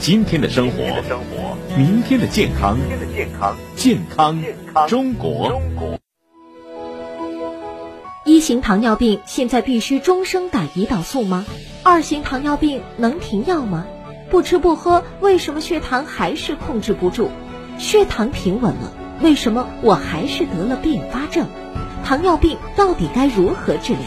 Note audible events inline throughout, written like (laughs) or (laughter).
今天的生活，明天的健康，健康中国。一型糖尿病现在必须终生打胰岛素吗？二型糖尿病能停药吗？不吃不喝，为什么血糖还是控制不住？血糖平稳了，为什么我还是得了并发症？糖尿病到底该如何治疗？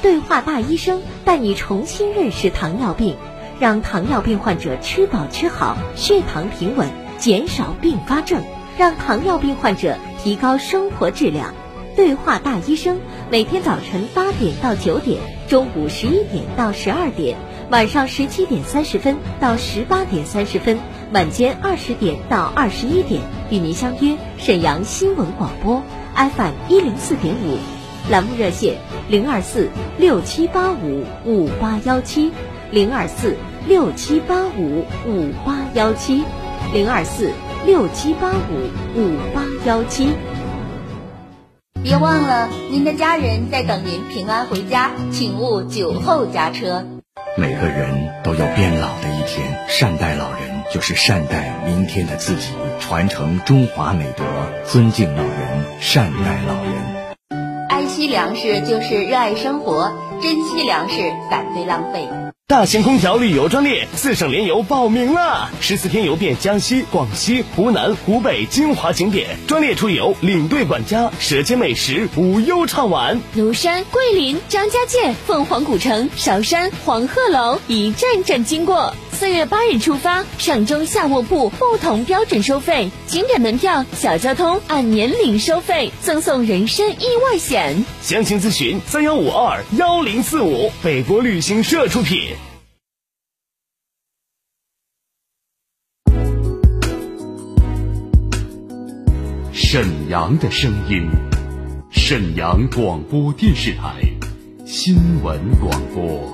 对话大医生带你重新认识糖尿病，让糖尿病患者吃饱吃好，血糖平稳，减少并发症，让糖尿病患者提高生活质量。对话大医生每天早晨八点到九点，中午十一点到十二点，晚上十七点三十分到十八点三十分。晚间二十点到二十一点，与您相约沈阳新闻广播 FM 一零四点五，栏目热线零二四六七八五五八幺七零二四六七八五五八幺七零二四六七八五五八幺七。别忘了，您的家人在等您平安回家，请勿酒后驾车。每个人都有变老的一天，善待老人就是善待明天的自己，传承中华美德，尊敬老人，善待老人。爱惜粮食就是热爱生活，珍惜粮食，反对浪费。大型空调旅游专列，四省联游报名啦！十四天游遍江西、广西、湖南、湖北精华景点，专列出游，领队管家，舌尖美食，无忧畅玩。庐山、桂林、张家界、凤凰古城、韶山、黄鹤楼，一站站经过。四月八日出发，上中下卧铺不同标准收费，景点门票、小交通按年龄收费，赠送人身意外险。详情咨询三幺五二幺零四五，北国旅行社出品。沈阳的声音，沈阳广播电视台新闻广播。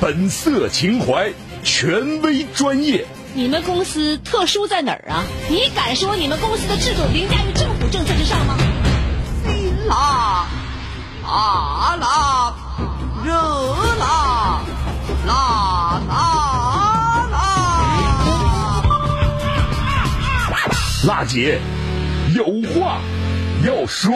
本色情怀，权威专业。你们公司特殊在哪儿啊？你敢说你们公司的制度凌驾于政府政策之上吗？辛辣、辣辣、热辣、辣辣辣！辣姐有话要说。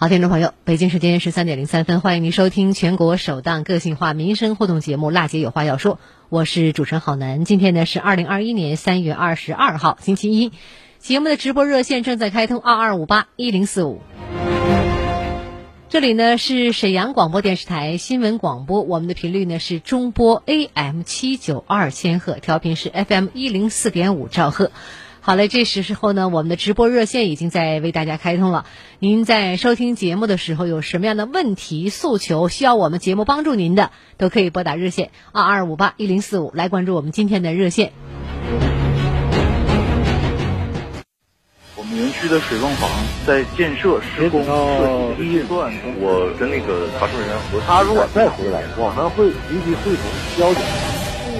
好，听众朋友，北京时间十三点零三分，欢迎您收听全国首档个性化民生互动节目《辣姐有话要说》，我是主持人郝楠。今天呢是二零二一年三月二十二号，星期一。节目的直播热线正在开通，二二五八一零四五。这里呢是沈阳广播电视台新闻广播，我们的频率呢是中波 AM 七九二千赫，调频是 FM 一零四点五兆赫。好嘞，这时时候呢，我们的直播热线已经在为大家开通了。您在收听节目的时候，有什么样的问题诉求需要我们节目帮助您的，都可以拨打热线二二五八一零四五来关注我们今天的热线。我们园区的水泵房在建设施工设计预算，我跟那个查收人员核他如果再回来，我们会立即会同交警。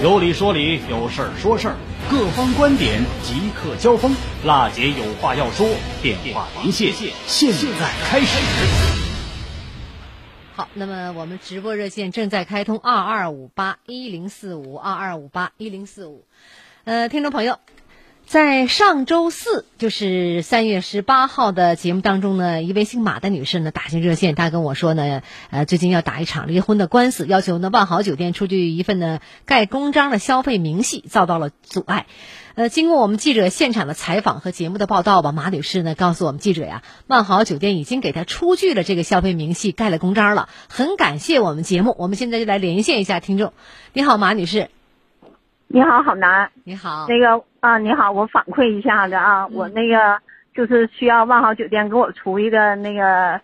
有理说理，有事儿说事儿，各方观点即刻交锋。辣姐有话要说，电话连线现在开始。好，那么我们直播热线正在开通，二二五八一零四五二二五八一零四五。呃，听众朋友。在上周四，就是三月十八号的节目当中呢，一位姓马的女士呢打进热线，她跟我说呢，呃，最近要打一场离婚的官司，要求呢万豪酒店出具一份呢盖公章的消费明细，遭到了阻碍。呃，经过我们记者现场的采访和节目的报道吧，马女士呢告诉我们记者呀，万豪酒店已经给她出具了这个消费明细，盖了公章了，很感谢我们节目。我们现在就来连线一下听众。你好，马女士。你好，好男。你好。那个啊，你好，我反馈一下子啊，我那个就是需要万豪酒店给我出一个那个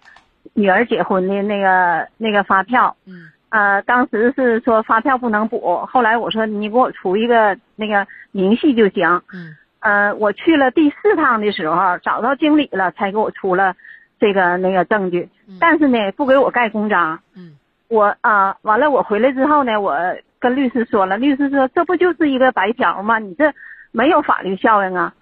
女儿结婚的那个那个发票。嗯。呃，当时是说发票不能补，后来我说你给我出一个那个明细就行。嗯。呃，我去了第四趟的时候，找到经理了，才给我出了这个那个证据。嗯。但是呢，不给我盖公章。嗯。我啊，完了，我回来之后呢，我。跟律师说了，律师说这不就是一个白条吗？你这没有法律效应啊。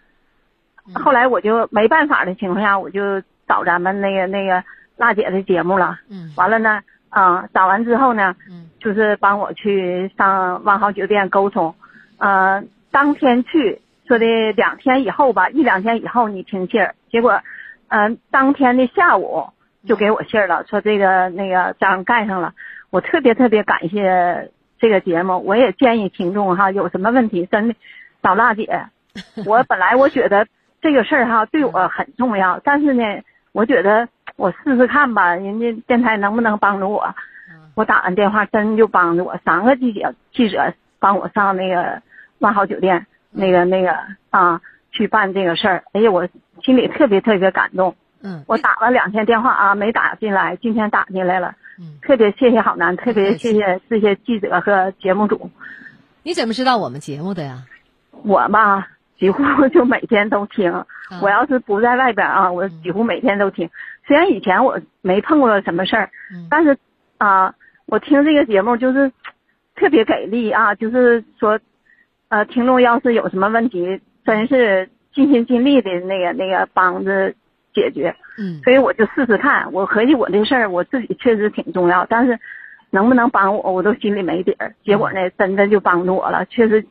后来我就没办法的情况下，我就找咱们那个那个娜姐的节目了。嗯。完了呢，啊，找完之后呢，嗯，就是帮我去上万豪酒店沟通。呃，当天去说的两天以后吧，一两天以后你听信儿。结果，嗯，当天的下午就给我信儿了，说这个那个章盖上了。我特别特别感谢。这个节目，我也建议听众哈，(laughs) 有什么问题真的找娜姐。(laughs) 我本来我觉得这个事儿哈对我很重要，但是呢，我觉得我试试看吧，人家电台能不能帮助我？我打完电话真就帮助我，三个记者记者帮我上那个万豪酒店那个那个啊去办这个事儿。哎呀，我心里特别特别感动。嗯，我打了两天电话啊，没打进来，今天打进来了。嗯，特别谢谢好男，特别谢谢这些记者和节目组。你怎么知道我们节目的呀？我吧，几乎就每天都听。我要是不在外边啊，我几乎每天都听。虽然以前我没碰过什么事儿，但是啊，我听这个节目就是特别给力啊，就是说，呃，听众要是有什么问题，真是尽心尽力的那个那个帮着。解决，嗯，所以我就试试看。我合计我这事儿我自己确实挺重要，但是能不能帮我，我都心里没底儿。结果呢，真的就帮助我了，确实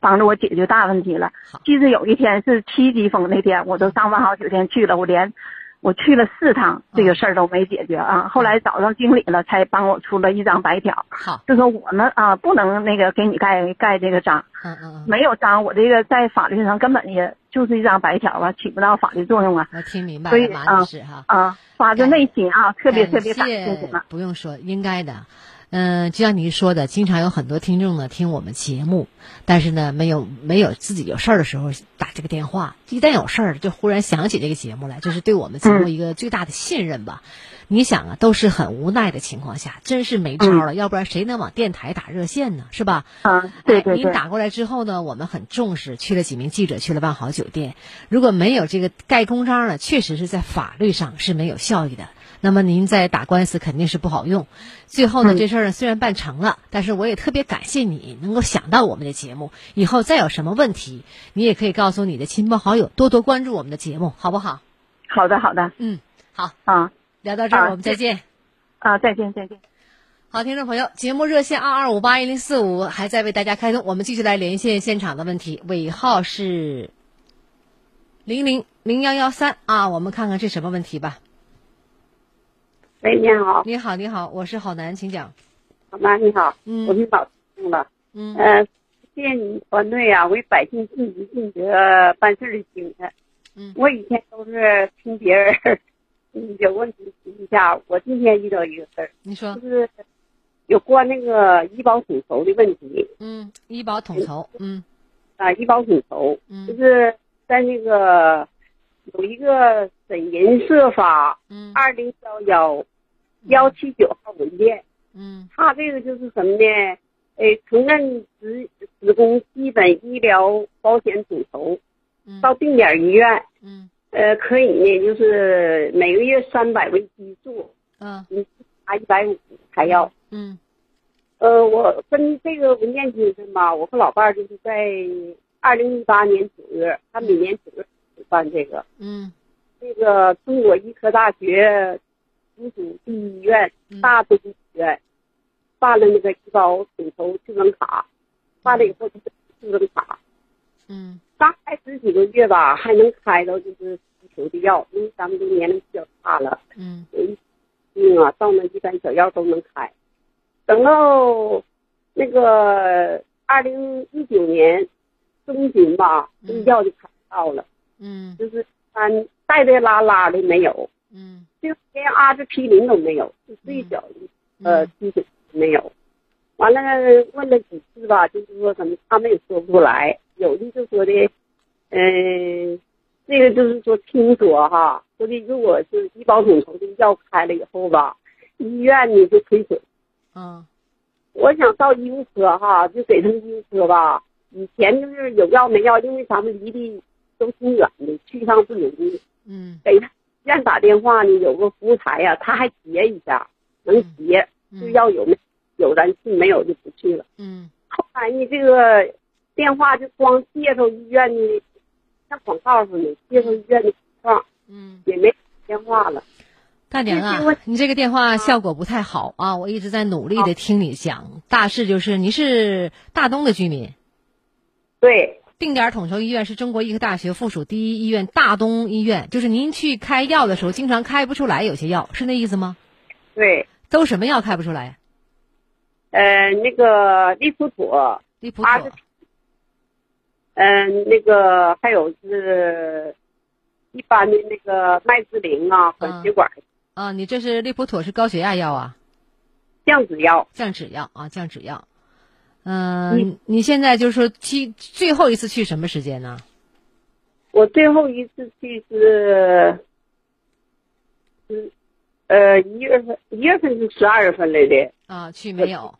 帮助我解决大问题了。即使有一天是七级风那天，我都上万豪酒店去了，我连我去了四趟，这个事儿都没解决啊。后来找到经理了，才帮我出了一张白条。好，就说我们啊，不能那个给你盖盖这个章。嗯嗯。没有章，我这个在法律上根本也。就是一张白条啊，起不到法律作用啊。我听明白了，马女士哈。啊，发自内心啊，特别特别感谢。不用说，应该的。嗯，就像您说的，经常有很多听众呢听我们节目，但是呢没有没有自己有事儿的时候打这个电话，一旦有事儿就忽然想起这个节目来，这是对我们节目一个最大的信任吧。你想啊，都是很无奈的情况下，真是没招了，要不然谁能往电台打热线呢？是吧？啊，对对对。您打过来之后呢，我们很重视，去了几名记者，去了万豪酒店。如果没有这个盖公章呢，确实是在法律上是没有效益的。那么您在打官司肯定是不好用。最后呢，这事儿呢虽然办成了，但是我也特别感谢你能够想到我们的节目。以后再有什么问题，你也可以告诉你的亲朋好友，多多关注我们的节目，好不好？好的，好的。嗯，好啊。聊到这儿，我们再见。啊，再见，再见。好，听众朋友，节目热线二二五八一零四五还在为大家开通，我们继续来连线现场的问题，尾号是零零零幺幺三啊，我们看看是什么问题吧。喂，你好。你好，你好，我是郝楠，请讲。好楠，你好。嗯。我是老听了。嗯。呃，谢谢你团队啊，为百姓尽职尽责办事的精神。嗯。我以前都是听别人。嗯，有问题提一下。我今天遇到一个事儿，你说，就是有关那个医保统筹的问题。嗯，医保统筹，嗯，啊，医保统筹，嗯，就是在那个有一个审人社法，嗯，二零幺幺幺七九号文件，嗯，他这个就是什么呢？哎，承认职职工基本医疗保险统筹，嗯，到定点医院，嗯。呃，可以呢，就是每个月三百为基数，嗯，你拿一百五还要，嗯，呃，我跟这个文件精神吧，我和老伴儿就是在二零一八年九月，他每年九月办这个，嗯，这个中国医科大学附属第一医院大东医院办了那个医保统筹智能卡，办了以后就是智能卡，嗯，刚开始几个月吧，还能开到就是需求的药，因为咱们都年龄比较大了，嗯，有一病啊，到那一般小药都能开。等到那个二零一九年中旬吧，这个药就开到了，嗯，就是嗯带带拉拉的没有，嗯，就连阿司匹林都没有，就最小的呃需求没有。完了问了几次吧，就是说什么他们也说不出来，有的就说的，嗯、这个就是说听说哈，说的如果是医保统筹的药开了以后吧，医院呢就亏损。嗯，我想到医务科哈，就给他们医务科吧。以前就是有药没药，因为咱们离的都挺远的，去一趟不容易。嗯，给他医院打电话呢，有个服务台呀、他还接一下，能接，就要有没有咱去，没有就不去了。嗯，后来呢，这个电话就光介绍医院的，像广告似的，介绍医院的情况，嗯，也没电话了。大娘啊，你这个电话效果不太好啊，我一直在努力的听你讲。大事就是你是大东的居民，对，定点统筹医院是中国医科大学附属第一医院大东医院，就是您去开药的时候经常开不出来，有些药是那意思吗？对，都什么药开不出来？呃，那个利普妥，利普妥，嗯、那个还有是一般的那个麦滋灵啊，管血管啊，你这是利普妥是高血压药啊？降脂药，降脂药啊，降脂药。嗯，你现在就是说去最后一次去什么时间呢？我最后一次去是，嗯，呃，一月份，一月份是十二月份来的。啊，去没有？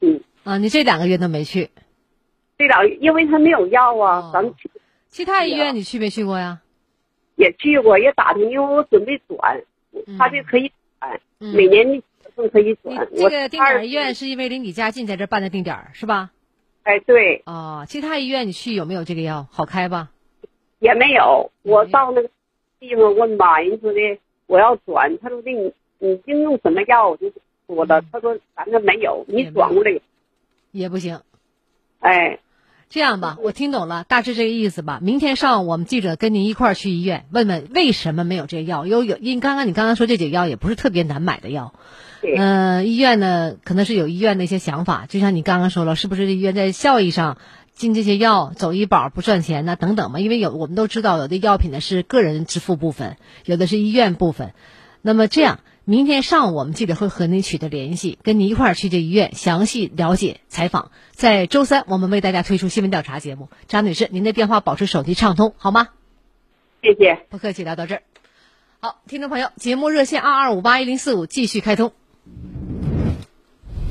嗯。啊，你这两个月都没去。这两，因为他没有药啊，咱们去。其他医院你去没去过呀？也去过，也打听，因为我准备转，他就可以转，嗯每年这个定点医院是因为离你家近，在这办的定点儿是吧？哎，对。哦，其他医院你去有没有这个药？好开吧？也没有，我到那个地方问吧，人说的我要转，他说的你你经用什么药，我就说了，他说咱这没有，你转过来也不行。哎，这样吧，我听懂了，大致这个意思吧。明天上午我们记者跟您一块儿去医院，问问为什么没有这个药。有有，因刚刚你刚刚说这几个药也不是特别难买的药。嗯、呃，医院呢可能是有医院的一些想法，就像你刚刚说了，是不是医院在效益上进这些药走医保不赚钱呢？等等嘛，因为有我们都知道，有的药品呢是个人支付部分，有的是医院部分。那么这样，明天上午我们记者会和您取得联系，跟您一块儿去这医院详细了解采访。在周三，我们为大家推出新闻调查节目。张女士，您的电话保持手机畅通，好吗？谢谢，不客气，聊到这儿。好，听众朋友，节目热线二二五八一零四五继续开通。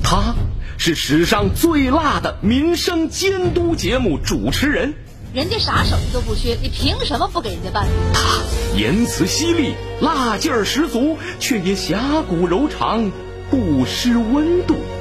他是史上最辣的民生监督节目主持人，人家啥手艺都不缺，你凭什么不给人家办？他言辞犀利，辣劲儿十足，却也侠骨柔肠，不失温度。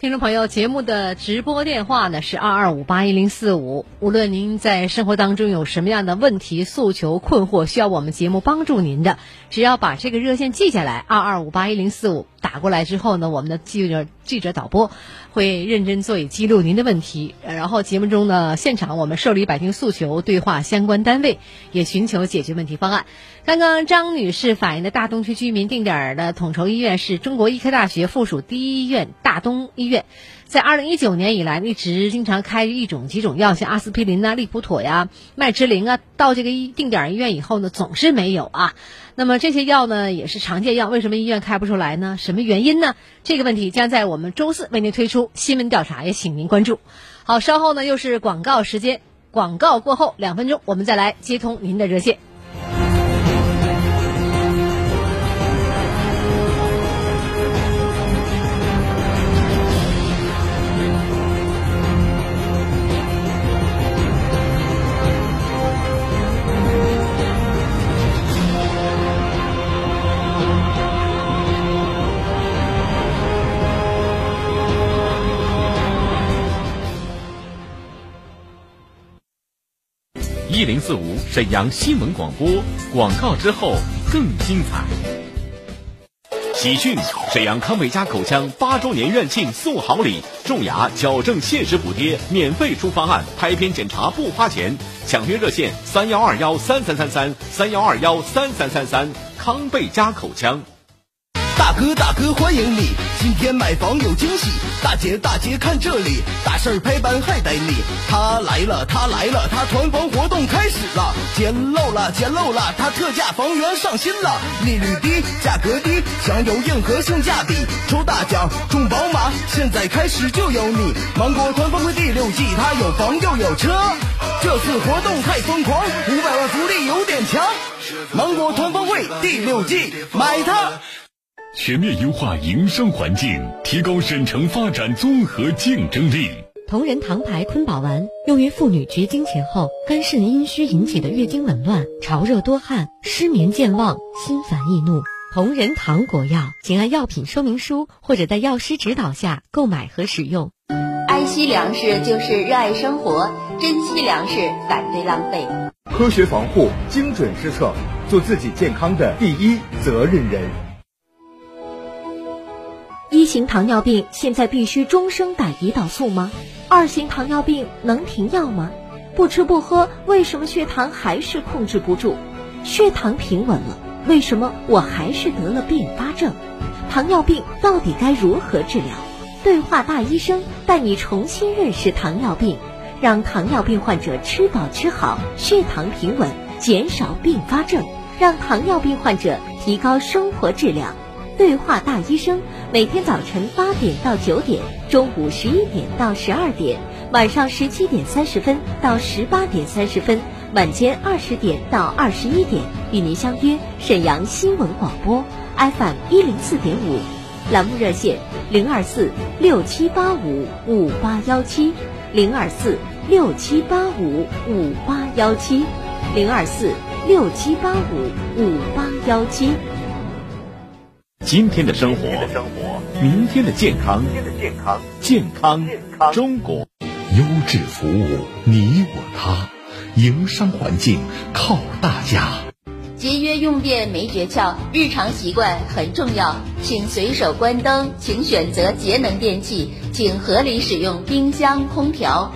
听众朋友，节目的直播电话呢是二二五八一零四五。无论您在生活当中有什么样的问题、诉求、困惑，需要我们节目帮助您的，只要把这个热线记下来，二二五八一零四五打过来之后呢，我们的记者记者导播会认真做以记录您的问题。然后节目中呢，现场我们受理百姓诉求，对话相关单位，也寻求解决问题方案。刚刚张女士反映的大东区居民定点的统筹医院是中国医科大学附属第一医院大东医院，在二零一九年以来一直经常开一种几种药，像阿司匹林呐、利普妥呀、麦芝灵啊，到这个医定点医院以后呢，总是没有啊。那么这些药呢也是常见药，为什么医院开不出来呢？什么原因呢？这个问题将在我们周四为您推出新闻调查，也请您关注。好，稍后呢又是广告时间，广告过后两分钟，我们再来接通您的热线。一零四五沈阳新闻广播，广告之后更精彩。喜讯！沈阳康贝佳口腔八周年院庆送好礼，种牙矫正限时补贴，免费出方案，拍片检查不花钱，抢约热线三幺二幺三三三三三幺二幺三三三三。康贝佳口腔。大哥大哥欢迎你，今天买房有惊喜。大姐大姐看这里，大事儿拍板还得你。他来了他来了，他团房活动开始了，捡漏了捡漏了，他特价房源上新了，利率低价格低，享有硬核性价比，抽大奖中宝马，现在开始就有你。芒果团房会第六季，他有房又有车，这次活动太疯狂，五百万福利有点强。芒果团房会第六季，买它。全面优化营商环境，提高省城发展综合竞争力。同仁堂牌坤宝丸用于妇女绝经前后肝肾阴虚引起的月经紊乱、潮热多汗、失眠健忘、心烦易怒。同仁堂国药，请按药品说明书或者在药师指导下购买和使用。爱惜粮食就是热爱生活，珍惜粮食，反对浪费。科学防护，精准施策，做自己健康的第一责任人。一型糖尿病现在必须终生打胰岛素吗？二型糖尿病能停药吗？不吃不喝，为什么血糖还是控制不住？血糖平稳了，为什么我还是得了并发症？糖尿病到底该如何治疗？对话大医生带你重新认识糖尿病，让糖尿病患者吃饱吃好，血糖平稳，减少并发症，让糖尿病患者提高生活质量。对话大医生，每天早晨八点到九点，中午十一点到十二点，晚上十七点三十分到十八点三十分，晚间二十点到二十一点，与您相约沈阳新闻广播 FM 一零四点五，栏目热线零二四六七八五五八幺七零二四六七八五五八幺七零二四六七八五五八幺七。今天的生活，明天的健康，健康中国，优质服务，你我他，营商环境靠大家。节约用电没诀窍，日常习惯很重要，请随手关灯，请选择节能电器，请合理使用冰箱、空调。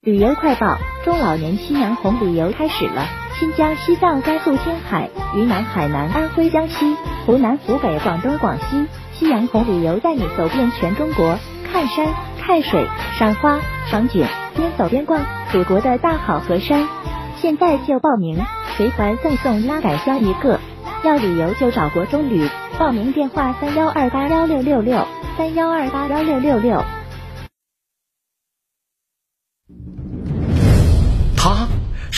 旅游快报：中老年夕阳红旅游开始了。新疆、西藏、甘肃、青海、云南、海南、安徽、江西、湖南、湖北、广东、广西，夕阳红旅游带你走遍全中国，看山、看水、赏花、赏景，边走边逛祖国的大好河山。现在就报名，随团赠送拉杆箱一个。要旅游就找国中旅，报名电话三幺二八幺六六六三幺二八幺六六六。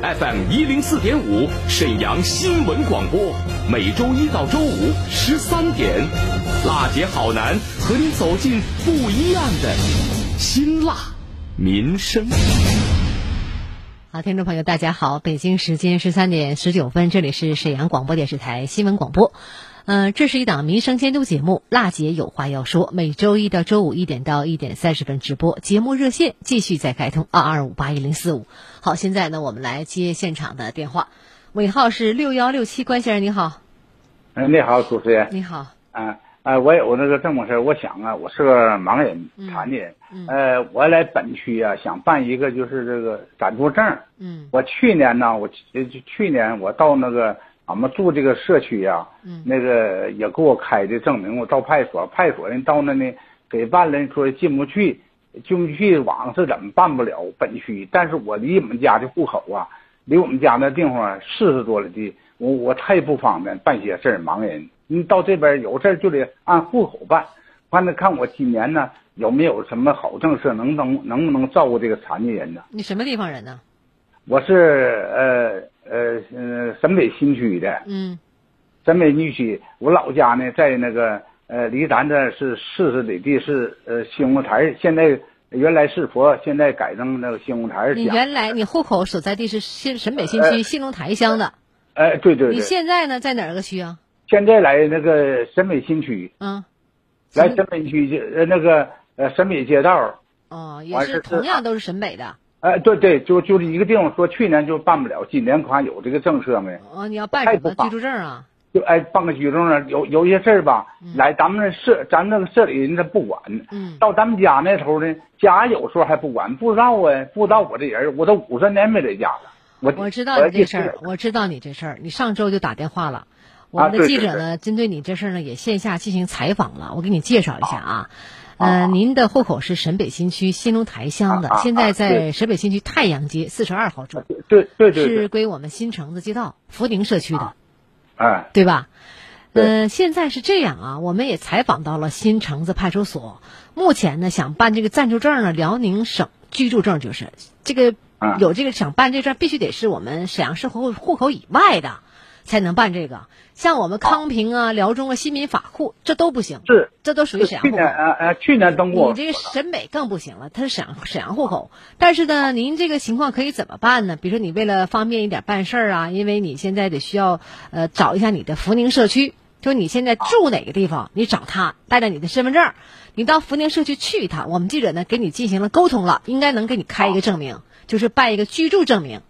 FM 一零四点五，沈阳新闻广播，每周一到周五十三点，辣姐好男和你走进不一样的辛辣民生。好，听众朋友，大家好，北京时间十三点十九分，这里是沈阳广播电视台新闻广播。嗯，这是一档民生监督节目，辣姐有话要说。每周一到周五一点到一点三十分直播，节目热线继续在开通二二五八一零四五。好，现在呢，我们来接现场的电话，尾号是六幺六七，关先生你好。嗯，你好，主持人。你好。嗯，呃，我有那个这么事儿，我想啊，我是个盲人，残疾人。嗯。呃，我来本区啊，想办一个就是这个暂住证。嗯。我去年呢，我去年我到那个。俺们住这个社区呀，那个也给我开的证明，我到派出所，派出所人到那呢给办了，说进不去，进不去，网是怎么办不了本区？但是我离我们家的户口啊，离我们家那地方四十多里地，我我太不方便办些事儿，盲人，你到这边有事儿就得按户口办，完了看我今年呢有没有什么好政策，能能能不能照顾这个残疾人呢？你什么地方人呢？我是呃。呃嗯，沈北新区的，嗯，沈北新区，我老家呢在那个呃，离咱这是四十里地是呃兴隆台，现在原来是佛，现在改成那个兴隆台。你原来你户口所在地是新沈北新区兴隆台乡的。哎，对对对。你现在呢，在哪个区啊？现在来那个沈北新区。嗯。来沈北区呃那个呃沈北街道。哦，也是同样都是沈北的。哎，对对，就就是一个地方，说去年就办不了，今年看有这个政策没？哦，你要办什么居住证啊？就哎，办个居住证，有有一些事儿吧，来咱们社，咱那个社里人他不管，嗯，到咱们家那头呢，家有时候还不管，不知道啊，不知道我这人，我都五十年没在家了。我我知道你这事儿，我知道你这事儿，你上周就打电话了，我们的记者呢，针对你这事儿呢，也线下进行采访了，我给你介绍一下啊，嗯，您的户口是沈北新区新隆台乡的，现在在沈北新区太阳街四十二号住，对对对，是归我们新城子街道福宁社区的。哎，对吧？嗯，现在是这样啊，我们也采访到了新城子派出所。目前呢，想办这个暂住证呢，辽宁省居住证就是这个有这个想办这证，必须得是我们沈阳市户户口以外的才能办这个。像我们康平啊、辽中啊、新民法库，这都不行。是，这都属于沈阳户口。去年呃呃，去年登过。你这个沈北更不行了，它是沈阳沈阳户口。但是呢，您这个情况可以怎么办呢？比如说，你为了方便一点办事儿啊，因为你现在得需要呃找一下你的福宁社区，就你现在住哪个地方，你找他带着你的身份证，你到福宁社区去一趟。我们记者呢给你进行了沟通了，应该能给你开一个证明，就是办一个居住证明，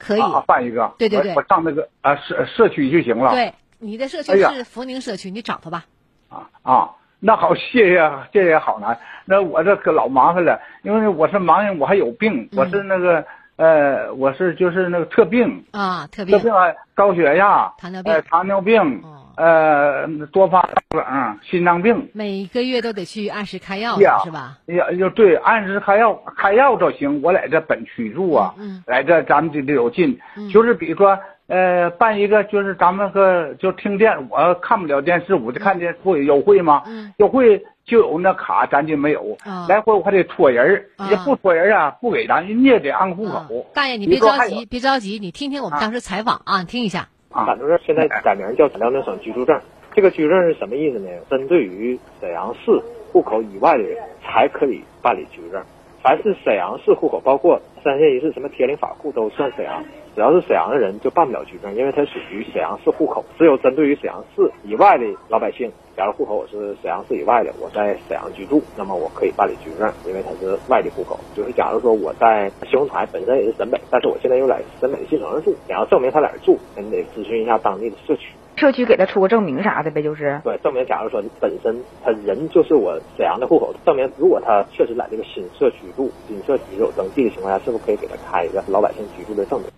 可以办一个。对对对，我上那个啊社社区就行了。对。你的社区是福宁社区，你找他吧。啊啊，那好，谢谢谢谢好难。那我这可老麻烦了，因为我是盲人，我还有病，我是那个呃，我是就是那个特病啊，特病，特病啊，高血压、糖尿病、呃、糖尿病，呃，多发冷、心脏病，每个月都得去按时开药是吧？呀，就对，按时开药，开药就行。我在这本区住啊，嗯来这咱们这里有近，就是比如说。呃，办一个就是咱们个就听电，我看不了电视，我就看电视会优惠吗？嗯，优惠就有那卡，咱就没有。来回我还得托人，也不托人啊，不给咱，人家得按户口。大爷，你别着急，别着急，你听听我们当时采访啊，你听一下。暂住证现在改名叫辽宁省居住证，这个居住证是什么意思呢？针对于沈阳市户口以外的人才可以办理居住证，凡是沈阳市户口，包括三县一市、什么铁岭法库都算沈阳。只要是沈阳的人就办不了居住证，因为它属于沈阳市户口。只有针对于沈阳市以外的老百姓，假如户口我是沈阳市以外的，我在沈阳居住，那么我可以办理居住证，因为它是外地户口。就是假如说我在兴隆台本身也是沈北，但是我现在又在沈北新城市住，你要证明他哪儿住，你得咨询一下当地的社区，社区给他出个证明啥的呗，就是对证明。假如说本身他人就是我沈阳的户口，证明如果他确实在这个新社区住，新社区有登记的情况下，是不是可以给他开一个老百姓居住的证明？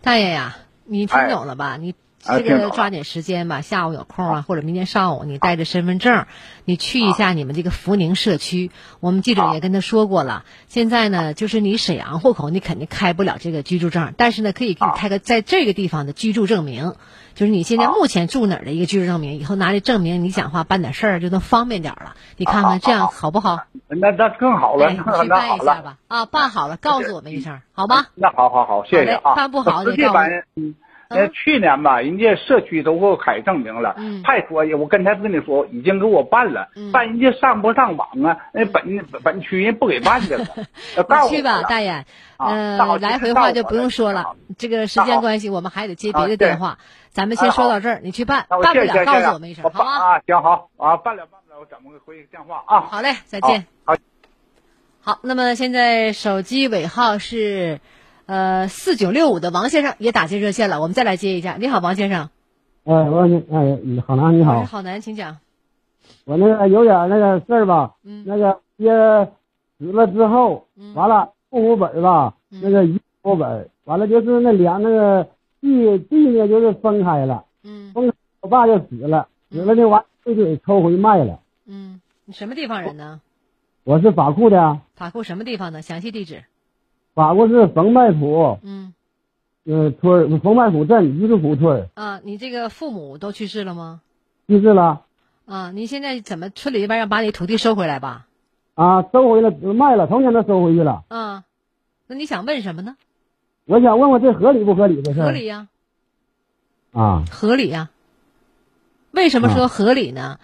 大爷呀，你听懂了吧？你这个抓紧时间吧，下午有空啊，或者明天上午你带着身份证，你去一下你们这个福宁社区。我们记者也跟他说过了，现在呢，就是你沈阳户口，你肯定开不了这个居住证，但是呢，可以给你开个在这个地方的居住证明，就是你现在目前住哪儿的一个居住证明。以后拿着证明，你讲话办点事儿就能方便点了。你看看这样好不好？那那更好了，去 (laughs) 办一下吧。啊，办好了告诉我们一声，好吗？那好好好，谢谢啊。办不好你 (laughs) 告诉我。呃，去年吧，人家社区都给我开证明了，派出所我跟他跟你说，已经给我办了，办人家上不上网啊？那本本区人不给办去了。(laughs) 去吧，大爷，呃，来回话就不用说了，这个时间关系，我们还得接别的电话，咱们先说到这儿，你去办，办不了告诉我们一声，好吗？啊，行好啊，办了办不了，我怎么回电话啊？好嘞，再见。好，好，那么现在手机尾号是。呃，四九六五的王先生也打进热线了，我们再来接一下。你好，王先生。哎，王先，哎，好男你好。好男，请讲。我那个有点那个事儿吧，那个爹死了之后，完了户口本吧，那个遗户口本，完了就是那两那个地地呢，就是分开了。嗯。分，我爸就死了，死了呢，完就给抽回卖了。嗯，你什么地方人呢？我是法库的。法库什么地方的？详细地址。法国是冯麦浦，嗯，呃，村冯麦浦镇榆树湖村。啊，你这个父母都去世了吗？去世了。啊，你现在怎么村里这边要把你土地收回来吧？啊，收回了，卖了，头年都收回去了。啊，那你想问什么呢？我想问问这合理不合理的事合理呀。啊。合理呀。为什么说合理呢？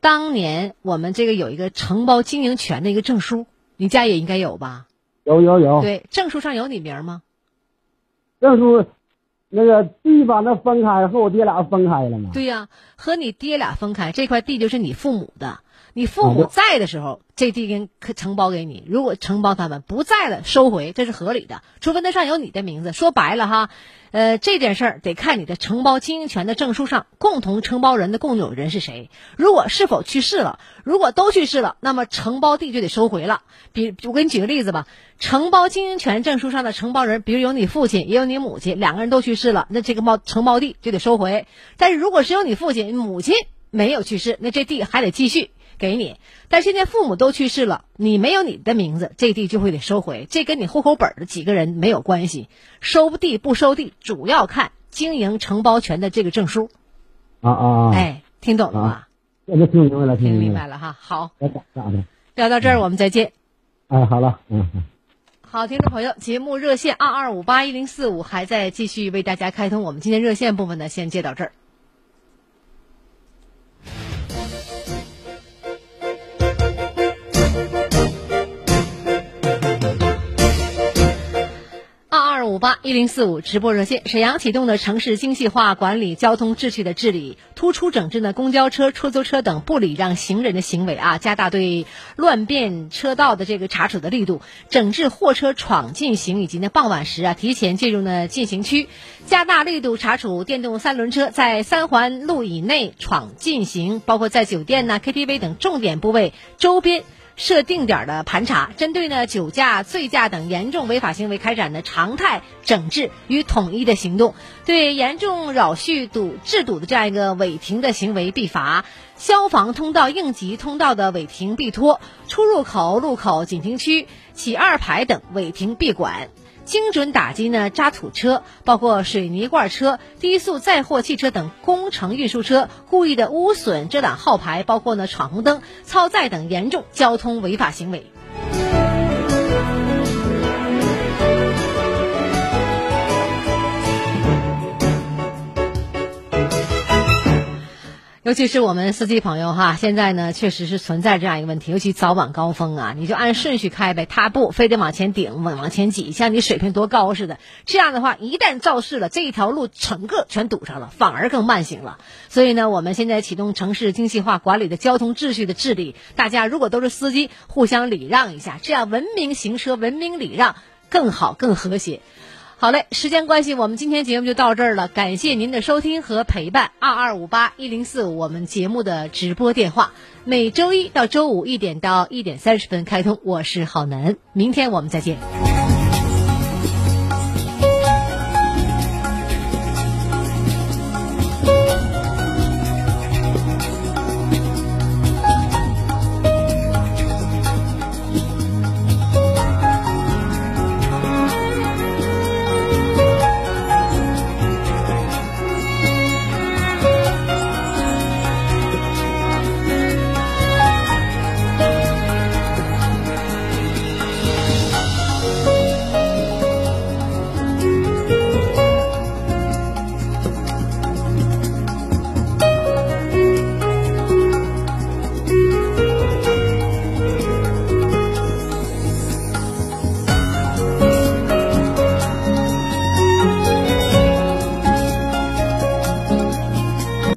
当年我们这个有一个承包经营权的一个证书，你家也应该有吧？有有有。对，证书上有你名吗？证书，那个地把，那分开和我爹俩分开了嘛。对呀，和你爹俩分开，这块地就是你父母的。你父母在的时候，这地跟承包给你；如果承包他们不在了，收回，这是合理的。除非那上有你的名字。说白了哈，呃，这件事儿得看你的承包经营权的证书上共同承包人的共有人是谁。如果是否去世了，如果都去世了，那么承包地就得收回了。比我给你举个例子吧，承包经营权证书上的承包人，比如有你父亲，也有你母亲，两个人都去世了，那这个包承包地就得收回。但是如果是有你父亲、母亲没有去世，那这地还得继续。给你，但现在父母都去世了，你没有你的名字，这地就会得收回。这跟你户口本的几个人没有关系，收地不收地，主要看经营承包权的这个证书。啊啊！哎，听懂了吗？现在听明白了，听明白了哈。好，咋的？聊到这儿，我们再见。哎，好了，嗯。好，听众朋友，节目热线二二五八一零四五还在继续为大家开通。我们今天热线部分呢，先接到这儿。一零四五直播热线，沈阳启动的城市精细化管理交通秩序的治理，突出整治呢公交车、出租车等不礼让行人的行为啊，加大对乱变车道的这个查处的力度，整治货车闯进行以及呢傍晚时啊提前进入呢禁行区，加大力度查处电动三轮车在三环路以内闯进行，包括在酒店呢 KTV 等重点部位周边。设定点的盘查，针对呢酒驾、醉驾等严重违法行为开展的常态整治与统一的行动，对严重扰序堵制堵的这样一个违停的行为必罚，消防通道、应急通道的违停必拖，出入口、路口、警停区、起二排等违停必管。精准打击呢渣土车，包括水泥罐车、低速载货汽车等工程运输车故意的污损、遮挡号牌，包括呢闯红灯、超载等严重交通违法行为。尤其是我们司机朋友哈，现在呢确实是存在这样一个问题，尤其早晚高峰啊，你就按顺序开呗，他不非得往前顶、往往前挤，像你水平多高似的。这样的话，一旦肇事了，这一条路整个全堵上了，反而更慢行了。所以呢，我们现在启动城市精细化管理的交通秩序的治理，大家如果都是司机，互相礼让一下，这样文明行车、文明礼让更好、更和谐。好嘞，时间关系，我们今天节目就到这儿了。感谢您的收听和陪伴。二二五八一零四五，我们节目的直播电话，每周一到周五一点到一点三十分开通。我是郝楠，明天我们再见。